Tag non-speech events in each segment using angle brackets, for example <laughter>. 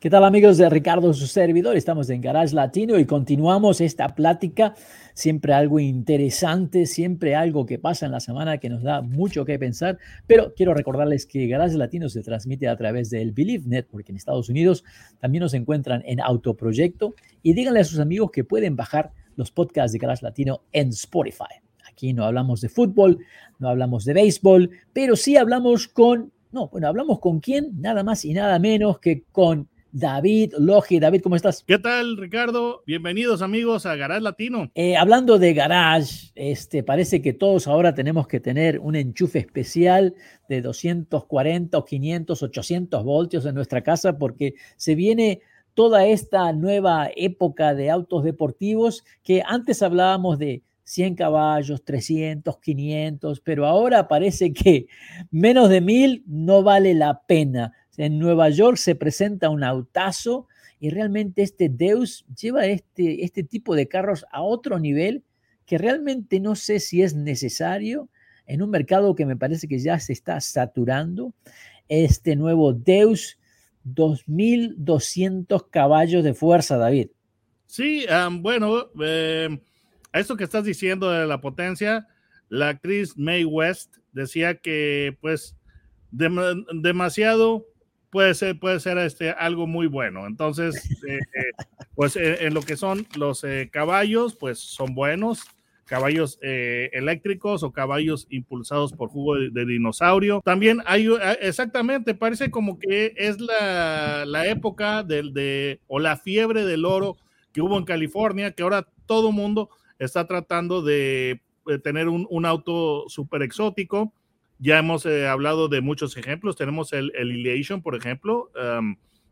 ¿Qué tal amigos de Ricardo, su servidor? Estamos en Garage Latino y continuamos esta plática. Siempre algo interesante, siempre algo que pasa en la semana que nos da mucho que pensar. Pero quiero recordarles que Garage Latino se transmite a través del Believe Network en Estados Unidos. También nos encuentran en Autoproyecto. Y díganle a sus amigos que pueden bajar los podcasts de Garage Latino en Spotify. Aquí no hablamos de fútbol, no hablamos de béisbol, pero sí hablamos con, no, bueno, hablamos con quién, nada más y nada menos que con David Logi. David, ¿cómo estás? ¿Qué tal, Ricardo? Bienvenidos, amigos, a Garage Latino. Eh, hablando de garage, este, parece que todos ahora tenemos que tener un enchufe especial de 240 o 500, 800 voltios en nuestra casa porque se viene toda esta nueva época de autos deportivos que antes hablábamos de 100 caballos, 300, 500, pero ahora parece que menos de mil no vale la pena en Nueva York se presenta un autazo y realmente este Deus lleva este, este tipo de carros a otro nivel que realmente no sé si es necesario en un mercado que me parece que ya se está saturando. Este nuevo Deus, 2.200 caballos de fuerza, David. Sí, bueno, eh, esto que estás diciendo de la potencia, la actriz May West decía que pues demasiado puede ser, puede ser este, algo muy bueno. Entonces, eh, eh, pues eh, en lo que son los caballos, pues son buenos. Caballos eléctricos o caballos impulsados por jugo de, dinosaurio. También hay, exactamente, parece como que es la, la época del, de, o la fiebre del oro que hubo en California, que ahora todo mundo está tratando de tener un, un auto súper exótico ya hemos eh, hablado de muchos ejemplos. Tenemos el, el por ejemplo,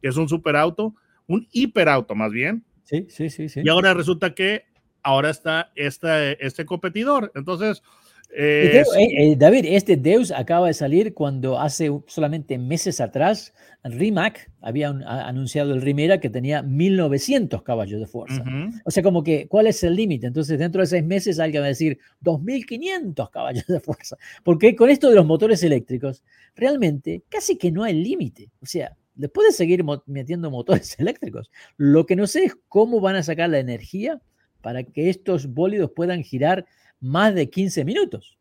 que es un superauto, un hiperauto más bien. Sí, sí, sí, sí. Y ahora resulta que ahora está este, este competidor. Entonces, eh, eh, David, este Deus acaba de salir cuando hace solamente meses atrás Rimac había anunciado el Rimera que tenía 1900 caballos de fuerza. O sea, como que, ¿cuál es el límite? Entonces, dentro de seis meses alguien va a decir 2500 caballos de fuerza. Porque con esto de los motores eléctricos, realmente casi que no hay límite. O sea, le puedes seguir metiendo motores <laughs> eléctricos. Lo que no sé es cómo van a sacar la energía para que estos bólidos puedan girar más de 15 minutos.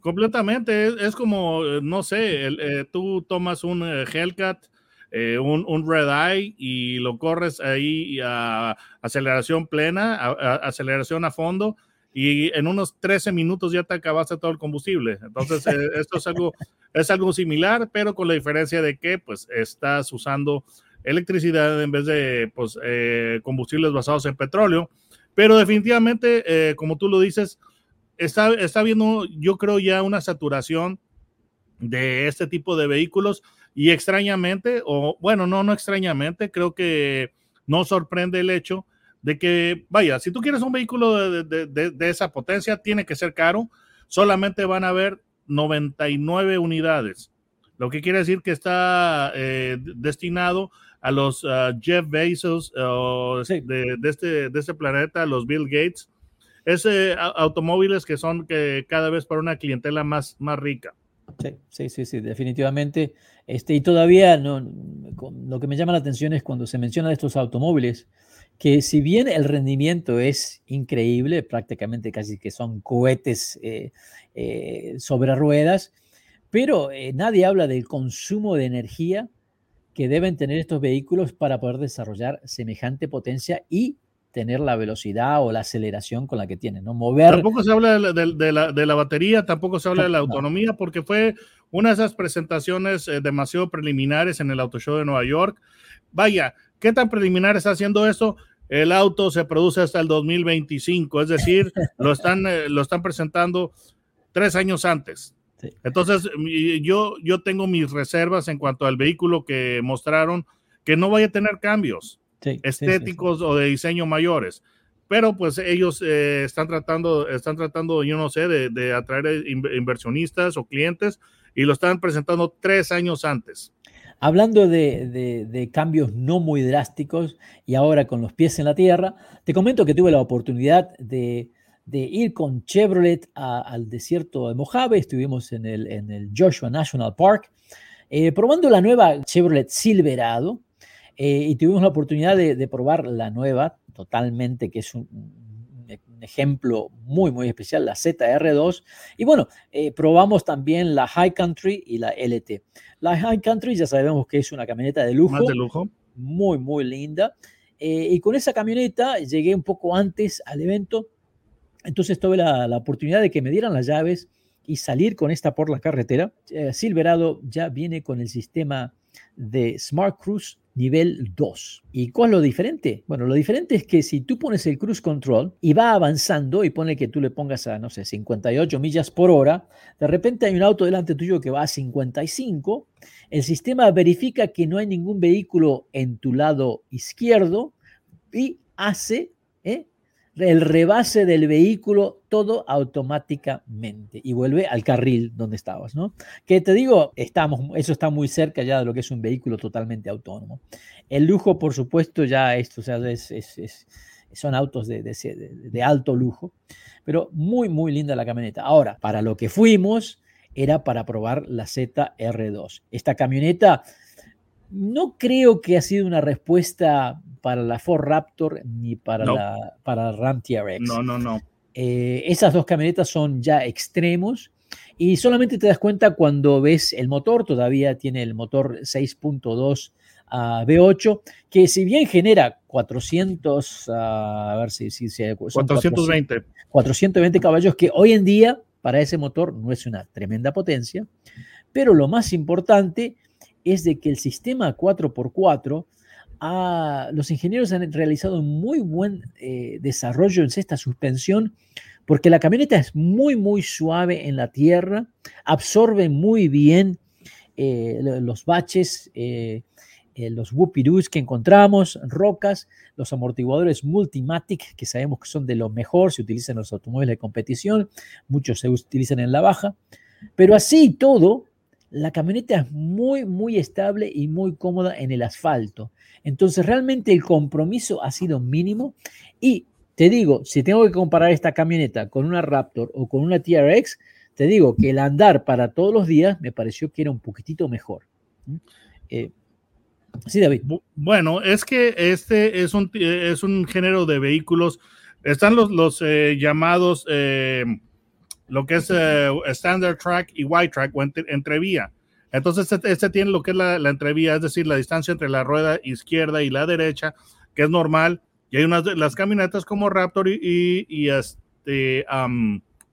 Completamente, es, como, eh, no sé, eh, tú tomas un eh, Hellcat, un, Red Eye y lo corres ahí a aceleración plena, a, aceleración a fondo y en unos 13 minutos ya te acabaste todo el combustible. Entonces, <laughs> esto es algo, es algo similar, pero con la diferencia de que pues estás usando electricidad en vez de pues, combustibles basados en petróleo. Pero definitivamente, eh, como tú lo dices, está, está habiendo, yo creo, ya una saturación de este tipo de vehículos. Y extrañamente, o bueno, no, no extrañamente, creo que no sorprende el hecho de que, vaya, si tú quieres un vehículo de, esa potencia, tiene que ser caro, solamente van a haber 99 unidades, lo que quiere decir que está eh, destinado a los uh, Jeff Bezos de, este, de este planeta, los Bill Gates, es automóviles que son que cada vez para una clientela más, más rica. Sí, sí, sí, sí, definitivamente. Este, y todavía no, lo que me llama la atención es cuando se menciona de estos automóviles, que si bien el rendimiento es increíble, prácticamente casi que son cohetes eh, eh, sobre ruedas, pero eh, nadie habla del consumo de energía que deben tener estos vehículos para poder desarrollar semejante potencia y tener la velocidad o la aceleración con la que tienen, ¿no? Mover... Tampoco se habla de, la, batería, tampoco se habla de la autonomía, porque fue una de esas presentaciones eh, demasiado preliminares en el Auto Show de Nueva York. Vaya, ¿qué tan preliminar está haciendo eso? El auto se produce hasta el 2025, es decir, <laughs> lo están, eh, lo están presentando tres años antes. Entonces, yo, yo tengo mis reservas en cuanto al vehículo que mostraron, que no vaya a tener cambios estéticos o de diseño mayores. pero pues ellos eh, están tratando, están tratando, yo no sé, de, atraer inversionistas o clientes y lo están presentando tres años antes. Hablando de, cambios no muy drásticos y ahora con los pies en la tierra, te comento que tuve la oportunidad de, ir con Chevrolet al desierto de Mojave, estuvimos en el, en el Joshua National Park, eh, probando la nueva Chevrolet Silverado eh, y tuvimos la oportunidad de, probar la nueva totalmente, que es un, ejemplo muy, muy especial, la ZR2. Y bueno, eh, probamos también la High Country y la LT. La High Country ya sabemos que es una camioneta de lujo. Más de lujo. Muy, muy linda. y con esa camioneta llegué un poco antes al evento. Entonces tuve la, oportunidad de que me dieran las llaves y salir con esta por la carretera. Eh, Silverado ya viene con el sistema de Smart Cruise nivel 2. ¿Y cuál es lo diferente? Bueno, lo diferente es que si tú pones el cruise control y va avanzando y pone que tú le pongas a, no sé, 58 millas por hora, de repente hay un auto delante tuyo que va a 55, el sistema verifica que no hay ningún vehículo en tu lado izquierdo y hace ¿eh? El rebase del vehículo todo automáticamente y vuelve al carril donde estabas, ¿no? Que te digo, estamos, eso está muy cerca ya de lo que es un vehículo totalmente autónomo. El lujo, por supuesto, ya esto, o sea, es, son autos de, de, alto lujo, pero muy, muy linda la camioneta. Ahora, para lo que fuimos era para probar la ZR2. Esta camioneta no creo que ha sido una respuesta para la Ford Raptor ni para, la, para Ram TRX. No, no, no. Eh, esas dos camionetas son ya extremos y solamente te das cuenta cuando ves el motor, todavía tiene el motor 6.2 a V8, que si bien genera 400, a ver si, si, 420. 420 caballos, que hoy en día para ese motor no es una tremenda potencia, pero lo más importante es de que el sistema 4x4 los ingenieros han realizado un muy buen eh, desarrollo en esta suspensión porque la camioneta es muy, muy suave en la tierra, absorbe muy bien eh, los baches, eh, los whoopidus que encontramos, rocas, los amortiguadores Multimatic, que sabemos que son de lo mejor, se utilizan en los automóviles de competición, muchos se utilizan en la baja, pero así todo, la camioneta es muy, muy estable y muy cómoda en el asfalto. Entonces, realmente el compromiso ha sido mínimo. Y te digo, si tengo que comparar esta camioneta con una Raptor o con una TRX, te digo que el andar para todos los días me pareció que era un poquitito mejor. Eh, sí, David. Bueno, es que este es un, es un género de vehículos. Están los, los eh, llamados eh, lo que es eh, Standard Track y White Track o entrevía. Entonces, este, este, tiene lo que es la, entrevía, es decir, la distancia entre la rueda izquierda y la derecha, que es normal. Y hay unas las camionetas como Raptor y, y, este,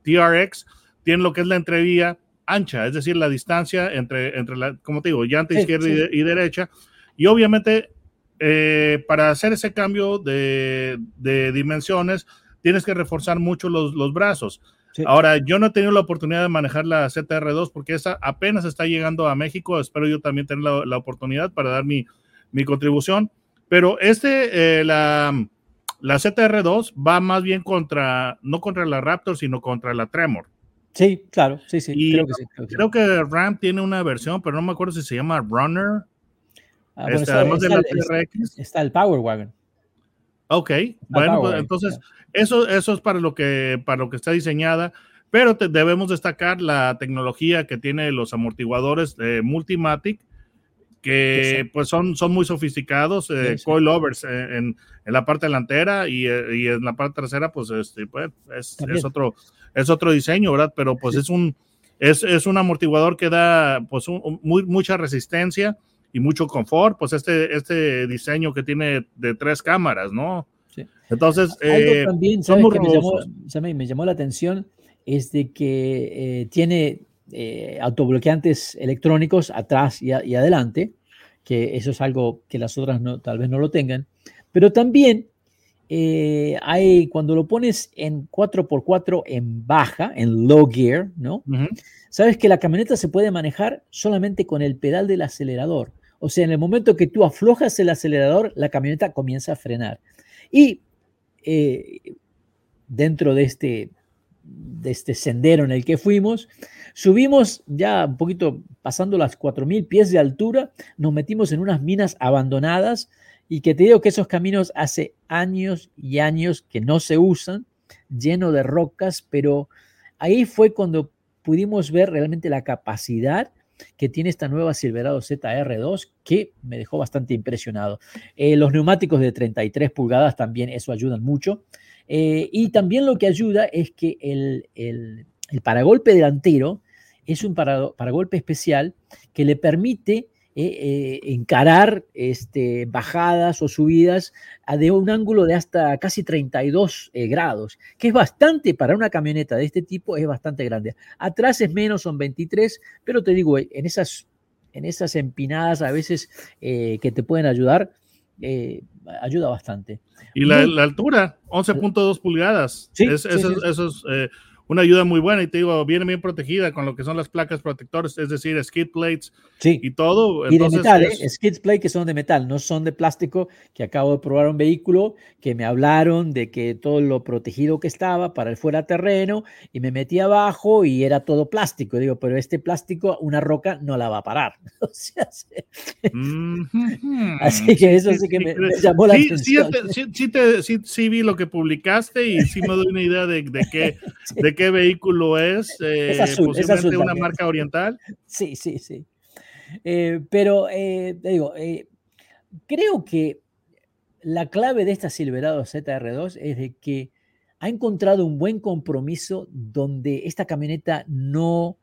TRX tienen lo que es la entrevía ancha, es decir, la distancia entre, entre la, como te digo, llanta izquierda Y, derecha. Y obviamente, eh, para hacer ese cambio de, de, dimensiones, tienes que reforzar mucho los, los brazos. Ahora, yo no he tenido la oportunidad de manejar la ZR2 porque esa apenas está llegando a México. Espero yo también tener la, oportunidad para dar mi, mi contribución. Pero este, eh, la, la ZR2 va más bien contra, no contra la Raptor, sino contra la Tremor. Sí, claro, sí, sí. creo, que sí creo, que Ram tiene una versión, pero no me acuerdo si se llama Runner. Ah, este, además de la TRX. Está el Power Wagon. Ok, bueno, pues, entonces eso, eso es para lo que, para lo que está diseñada, pero debemos destacar la tecnología que tiene los amortiguadores de Multimatic, que pues son, son muy sofisticados, eh, coilovers en, en, la parte delantera y, eh, y, en la parte trasera, pues, este, pues es, es, otro, es otro diseño, ¿verdad? Pero pues es un es, es, un amortiguador que da pues muy, mucha resistencia y mucho confort, pues este, este diseño que tiene de tres cámaras, ¿no? Entonces, eh, también, ¿sabes que me llamó, la atención? Es de que eh, tiene eh, autobloqueantes electrónicos atrás y, adelante, que eso es algo que las otras no, tal vez no lo tengan, pero también hay, cuando lo pones en 4x4 en baja, en low gear, ¿no? Sabes que la camioneta se puede manejar solamente con el pedal del acelerador. O sea, en el momento que tú aflojas el acelerador, la camioneta comienza a frenar. Y eh, dentro de este, de este sendero en el que fuimos. Subimos ya un poquito pasando las 4.000 pies de altura, nos metimos en unas minas abandonadas y que te digo que esos caminos hace años y años que no se usan, lleno de rocas, pero ahí fue cuando pudimos ver realmente la capacidad que tiene esta nueva Silverado ZR2 que me dejó bastante impresionado. Eh, los neumáticos de 33 pulgadas también eso ayudan mucho. Eh, y también lo que ayuda es que el, el, paragolpe delantero es un paragolpe especial que le permite eh, encarar este, bajadas o subidas de un ángulo de hasta casi 32 grados, que es bastante para una camioneta de este tipo, es bastante grande. Atrás es menos, son 23, pero te digo, en esas, en esas empinadas a veces que te pueden ayudar, ayuda bastante. Y la, altura, 11.2 pulgadas. Sí, eso, es eh, una ayuda muy buena y te digo, viene bien protegida con lo que son las placas protectores, es decir, skid plates y todo. Y de metal, ¿eh? skid plates que son de metal, no son de plástico, que acabo de probar un vehículo que me hablaron de que todo lo protegido que estaba para el fuera terreno y me metí abajo y era todo plástico. Digo, pero este plástico, una roca no la va a parar. <laughs> Así que eso sí, que me, llamó la atención. Sí, sí, vi lo que publicaste y sí me doy una idea de, de qué, <laughs> de qué qué vehículo es. Eh, es posiblemente una marca oriental. Sí, sí, sí. Eh, pero eh, digo, creo que la clave de esta Silverado ZR2 es de que ha encontrado un buen compromiso donde esta camioneta no,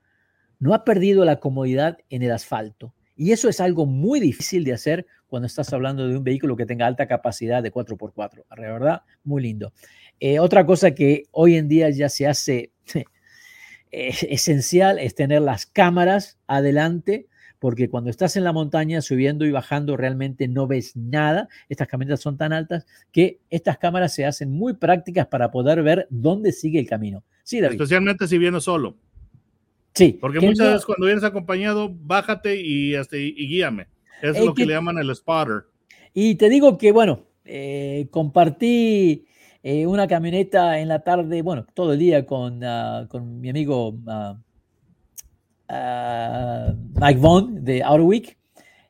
no ha perdido la comodidad en el asfalto. Y eso es algo muy difícil de hacer cuando estás hablando de un vehículo que tenga alta capacidad de 4x4. La verdad, muy lindo. Eh, otra cosa que hoy en día ya se hace <laughs> esencial es tener las cámaras adelante, porque cuando estás en la montaña subiendo y bajando realmente no ves nada. Estas camionetas son tan altas que estas cámaras se hacen muy prácticas para poder ver dónde sigue el camino. Sí, Especialmente si vienes solo. Sí. Porque muchas veces cuando vienes acompañado, bájate y, y, guíame. Es lo que, le llaman el spotter. Y te digo que, bueno, eh, compartí eh, una camioneta en la tarde, bueno, todo el día con, ah, con mi amigo uh, Mike Vaughn de Outer Week.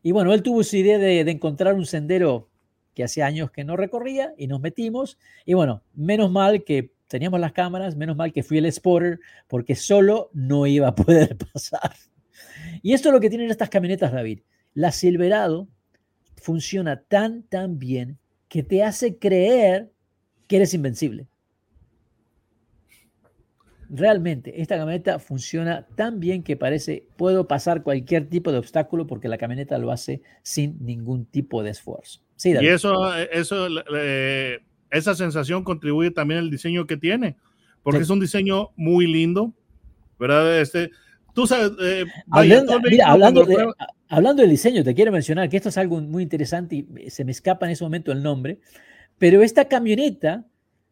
Y bueno, él tuvo su idea de, de, encontrar un sendero que hace años que no recorría y nos metimos. Y bueno, menos mal que teníamos las cámaras, menos mal que fui el spotter, porque solo no iba a poder <laughs> pasar. Y esto es lo que tienen estas camionetas, David. La Silverado funciona tan, tan bien que te hace creer que eres invencible. Realmente, esta camioneta funciona tan bien que parece puedo pasar cualquier tipo de obstáculo porque la camioneta lo hace sin ningún tipo de esfuerzo. Sí, y eso, eso, esa sensación contribuye también al diseño que tiene, porque es un diseño muy lindo, ¿verdad? Este, tú sabes, eh, hablando, hablando, hablando del diseño, te quiero mencionar que esto es algo muy interesante y se me escapa en ese momento el nombre, pero esta camioneta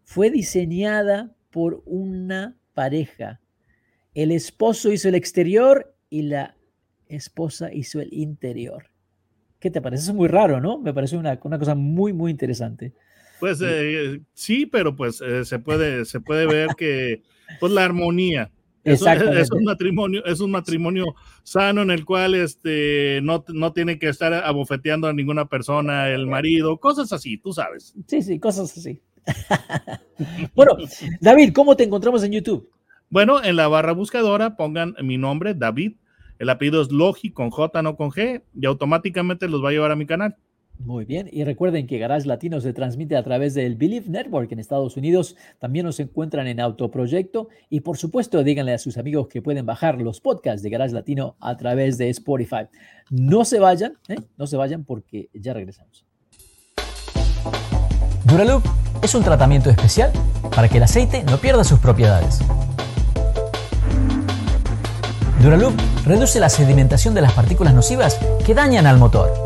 fue diseñada por una pareja. El esposo hizo el exterior y la esposa hizo el interior. ¿Qué te parece? es muy raro, ¿no? Me parece una, cosa muy, muy interesante. Pues eh, sí, pero pues eh, se, puede, se puede ver que pues la armonía. Es, es, un matrimonio, es un matrimonio sano en el cual este, no, no tiene que estar abofeteando a ninguna persona, el marido, cosas así, tú sabes. Sí, sí, cosas así. <laughs> bueno, David, ¿cómo te encontramos en YouTube? Bueno, en la barra buscadora pongan mi nombre, David. El apellido es Logi con J, no con G, y automáticamente los va a llevar a mi canal. Muy bien, y recuerden que Garage Latino se transmite a través del Believe Network en Estados Unidos. También nos encuentran en Autoproyecto y por supuesto díganle a sus amigos que pueden bajar los podcasts de Garage Latino a través de Spotify. No se vayan, ¿eh? no se vayan porque ya regresamos. Duraloop es un tratamiento especial para que el aceite no pierda sus propiedades. Duraloop reduce la sedimentación de las partículas nocivas que dañan al motor